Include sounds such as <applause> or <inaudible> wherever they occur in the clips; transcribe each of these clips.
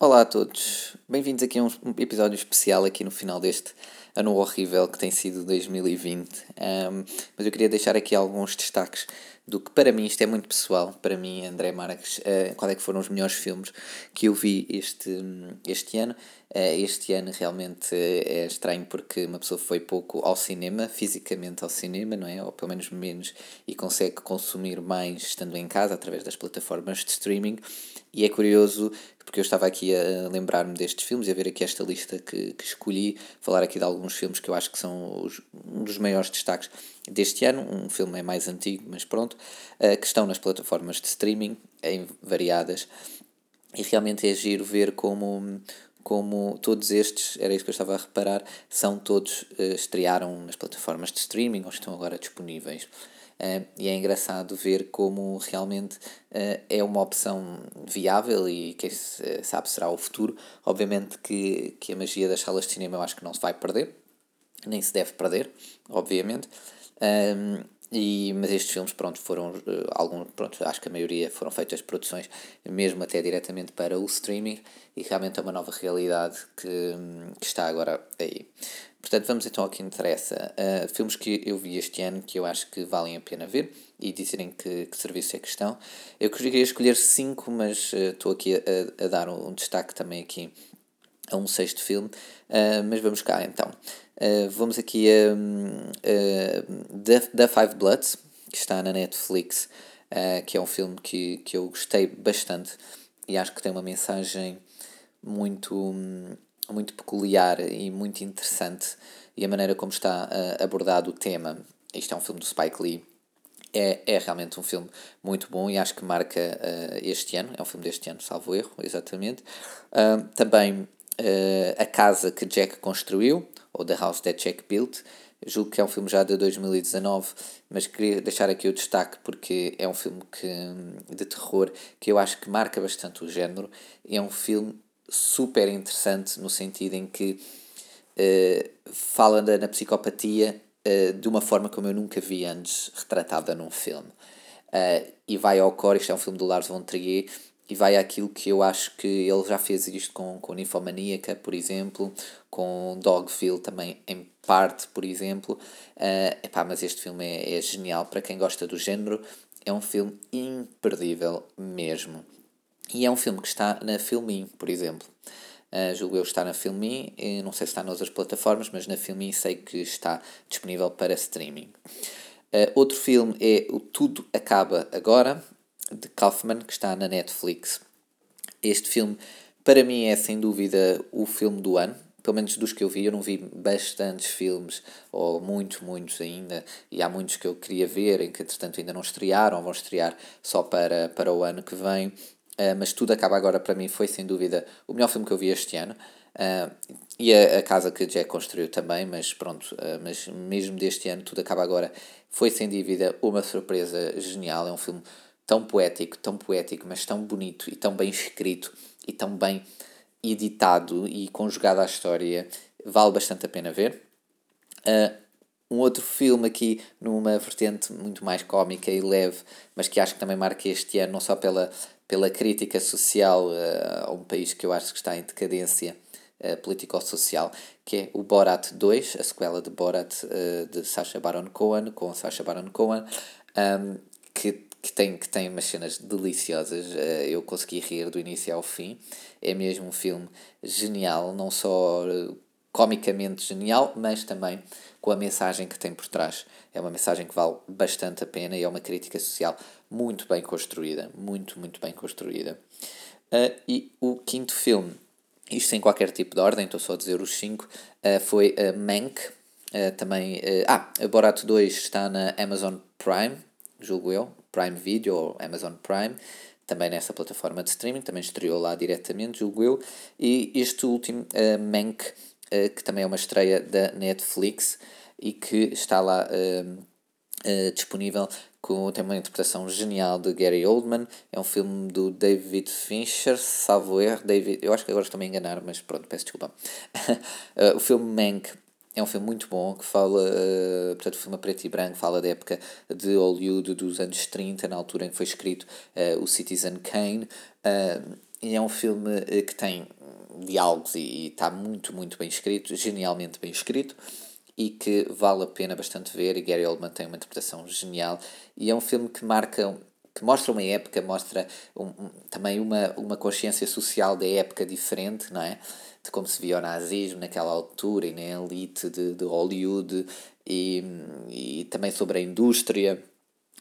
Olá a todos, bem-vindos aqui a um episódio especial aqui no final deste ano horrível que tem sido 2020. Um, mas eu queria deixar aqui alguns destaques do que para mim isto é muito pessoal, para mim, André Marques, uh, qual é que foram os melhores filmes que eu vi este, este ano. Uh, este ano realmente é estranho porque uma pessoa foi pouco ao cinema, fisicamente ao cinema, não é? Ou pelo menos menos, e consegue consumir mais estando em casa através das plataformas de streaming. E é curioso porque eu estava aqui a lembrar-me destes filmes e a ver aqui esta lista que, que escolhi, falar aqui de alguns filmes que eu acho que são os, um dos maiores destaques deste ano. Um filme é mais antigo, mas pronto, uh, que estão nas plataformas de streaming, em variadas, e realmente é giro ver como como todos estes, era isso que eu estava a reparar, são todos, uh, estrearam nas plataformas de streaming ou estão agora disponíveis. Uh, e é engraçado ver como realmente uh, é uma opção viável e quem sabe será o futuro. Obviamente que, que a magia das salas de cinema eu acho que não se vai perder, nem se deve perder, obviamente. Um, e, mas estes filmes, pronto, foram uh, algum, pronto, acho que a maioria foram feitas produções mesmo até diretamente para o streaming e realmente é uma nova realidade que, que está agora aí. Portanto, vamos então ao que interessa. Uh, filmes que eu vi este ano que eu acho que valem a pena ver e dizerem que, que serviço é questão. Eu queria escolher cinco, mas uh, estou aqui a, a dar um, um, destaque também aqui a um sexto filme. Uh, mas vamos cá então. Vamos aqui a uh, The, The Five Bloods, que está na Netflix, que é um filme que, que eu gostei bastante e acho que tem uma mensagem muito. Um, muito peculiar e muito interessante e a maneira como está uh, abordado o tema. Isto é um filme do Spike Lee. É, é realmente um filme muito bom e acho que marca uh, este ano. É um filme deste ano, salvo erro, exatamente. Uh, também uh, A Casa que Jack Construiu, ou The House That Jack Built. Julgo que é um filme já de 2019, mas queria deixar aqui o destaque porque é um filme que, de terror que eu acho que marca bastante o género. É um filme super interessante no sentido em que uh, fala na, psicopatia uh, de uma forma como eu nunca vi antes retratada num filme. Uh, e vai ao core, isto é um filme do Lars von Trier, e vai àquilo que eu acho que ele já fez isto com, com Ninfomaníaca, por exemplo, com Dogville também em parte, por exemplo. Uh, epá, mas este filme é, é genial para quem gosta do género, é um filme imperdível mesmo. E é um filme que está na Filmin, por exemplo. Uh, julgo eu está na Filmin, não sei se está nas outras plataformas, mas na Filmin sei que está disponível para streaming. Uh, outro filme é O Tudo Acaba Agora, de Kaufman, que está na Netflix. Este filme, para mim, é sem dúvida o filme do ano, pelo menos dos que eu vi, eu não vi bastantes filmes, ou muitos, muitos ainda, e há muitos que eu queria ver, em que entretanto ainda não estrearam, vão estrear só para, para o ano que vem. Uh, mas Tudo Acaba Agora para mim foi sem dúvida o melhor filme que eu vi este ano. Uh, e a, a, casa que Jack construiu também, mas pronto, uh, mas mesmo deste ano, Tudo Acaba Agora foi sem dúvida uma surpresa genial. É um filme tão poético, tão poético, mas tão bonito e tão bem escrito e tão bem editado e conjugado à história. Vale bastante a pena ver. Uh, um outro filme aqui numa vertente muito mais cómica e leve, mas que acho que também marca este ano, não só pela, pela crítica social uh, a um país que eu acho que está em decadência uh, político-social, que é o Borat 2, a sequela de Borat uh, de Sacha Baron Cohen, com Sacha Baron Cohen, um, que, que, tem, que tem umas cenas deliciosas, uh, eu consegui rir do início ao fim, é mesmo um filme genial, não só comicamente genial, mas também com a mensagem que tem por trás. É uma mensagem que vale bastante a pena e é uma crítica social muito bem construída. Muito, muito bem construída. Uh, e o quinto filme, isto sem qualquer tipo de ordem, estou só a dizer os cinco, uh, foi uh, Mank. Uh, também. ah, Borat 2 está na Amazon Prime, julgo eu. Prime Video ou Amazon Prime também nessa plataforma de streaming, também estreou lá diretamente, julgo eu. E este último, uh, Mank, uh, que também é uma estreia da Netflix e que está lá uh, uh, disponível com tem uma interpretação genial de Gary Oldman. É um filme do David Fincher, salvo erro. David, eu acho que agora estou a enganar, mas pronto, peço desculpa. <laughs> o filme Mank é um filme muito bom que fala, uh, portanto, o filme preto e branco, fala da época de Hollywood dos anos 30, na altura em que foi escrito uh, o Citizen Kane. Uh, e é um filme que tem diálogos e está muito, muito bem escrito, genialmente bem escrito e que vale a pena bastante ver e Gary Oldman tem uma interpretação genial e é um filme que marca que mostra uma época, mostra um, um, também uma, uma consciência social da época diferente, não é? De como se via o nazismo naquela altura e na elite de, de Hollywood e, e também sobre a indústria.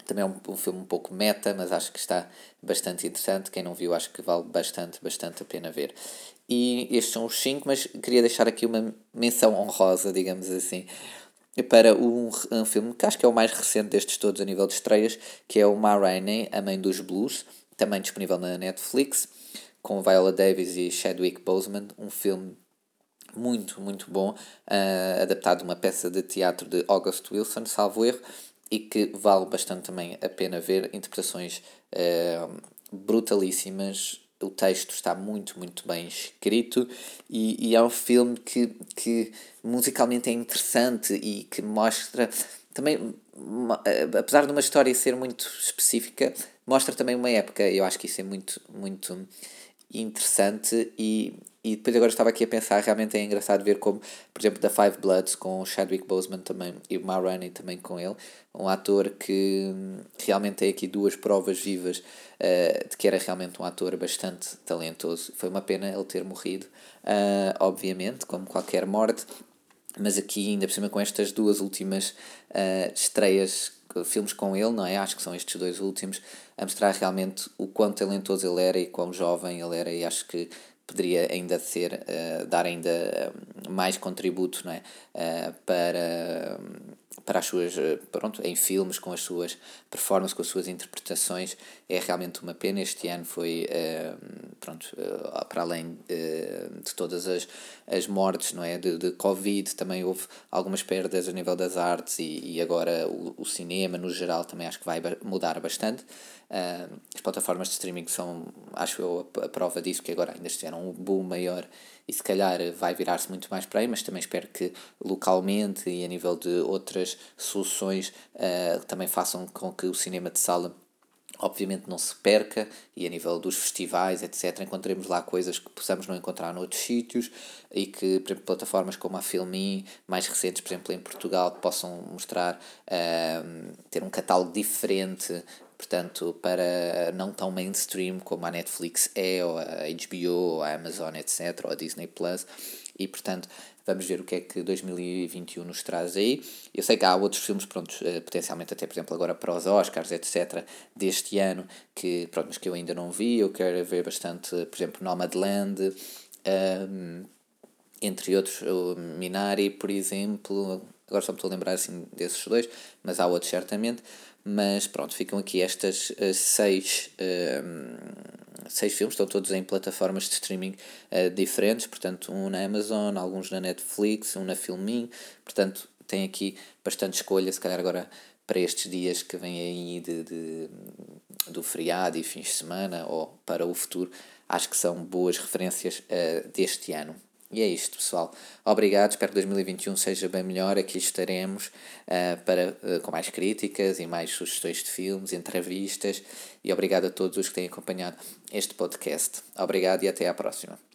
Também é um, um filme um pouco meta, mas acho que está bastante interessante. Quem não viu, acho que vale bastante, bastante a pena ver. E estes são os cinco, mas queria deixar aqui uma menção honrosa, digamos assim, para um, um filme que acho que é o mais recente destes todos a nível de estreias, que é o Ma Rainey, A Mãe dos Blues, também disponível na Netflix, com Viola Davis e Chadwick Boseman, um filme muito, muito bom, uh, adaptado de uma peça de teatro de August Wilson, salvo erro, e que vale bastante também a pena ver, interpretações uh, brutalíssimas, o texto está muito, muito bem escrito e, e é um filme que, que musicalmente é interessante e que mostra também, apesar de uma história ser muito específica, mostra também uma época. Eu acho que isso é muito, muito interessante e, e depois agora estava aqui a pensar, realmente é engraçado ver como, por exemplo, da Five Bloods com o Chadwick Boseman também e o Ma também com ele, um ator que realmente tem aqui duas provas vivas uh, de que era realmente um ator bastante talentoso. Foi uma pena ele ter morrido, uh, obviamente, como qualquer morte, mas aqui ainda por cima com estas duas últimas uh, estreias filmes com ele, não é? Acho que são estes dois últimos, a mostrar realmente o quão talentoso ele era e quão jovem ele era, e acho que poderia ainda ser, uh, dar ainda mais contributo não é? Uh, para, para as suas, pronto, em filmes, com as suas performances, com as suas interpretações. É realmente uma pena. Este ano foi, uh, pronto, para além de todas as, as mortes não é? de, de Covid, também houve algumas perdas a nível das artes e, e agora o, o cinema, no geral, também acho que vai mudar bastante. As plataformas de streaming são, acho eu, a prova disso, que agora ainda estiveram um boom maior e se calhar vai virar-se muito mais para aí, mas também espero que localmente e a nível de outras soluções uh, também façam com que o cinema de sala obviamente não se perca e a nível dos festivais, etc., encontremos lá coisas que possamos não encontrar noutros sítios e que, por exemplo, plataformas como a Filmin, mais recentes, por exemplo, em Portugal, possam mostrar, uh, ter um catálogo diferente portanto, para não tão mainstream como a Netflix é, ou a HBO, ou a Amazon, etc., ou a Disney Plus, e portanto vamos ver o que é que 2021 nos traz aí. Eu sei que há outros filmes, pronto, eh, potencialmente até, por exemplo, agora para os Oscars, etc., deste ano, que, pronto, mas que eu ainda não vi, eu quero ver bastante, por exemplo, Nomadland, um, ehm, entre outros, o Minari, por exemplo, agora só me estou a lembrar assim desses dois, mas há outros certamente. Mas pronto, ficam aqui estas uh, seis, uh, seis filmes, estão todos em plataformas de streaming uh, diferentes, portanto, um na Amazon, alguns na Netflix, um na Filmin, portanto, tem aqui bastante escolha, se calhar agora para estes dias que vêm aí de, de, do feriado e fins de semana ou para o futuro, acho que são boas referências deste ano. E é isto, pessoal. Obrigado, espero que 2021 seja bem melhor. Aqui estaremos uh, para, uh, com mais críticas e mais sugestões de filmes, entrevistas. E obrigado a todos os que têm acompanhado este podcast. Obrigado e até à próxima.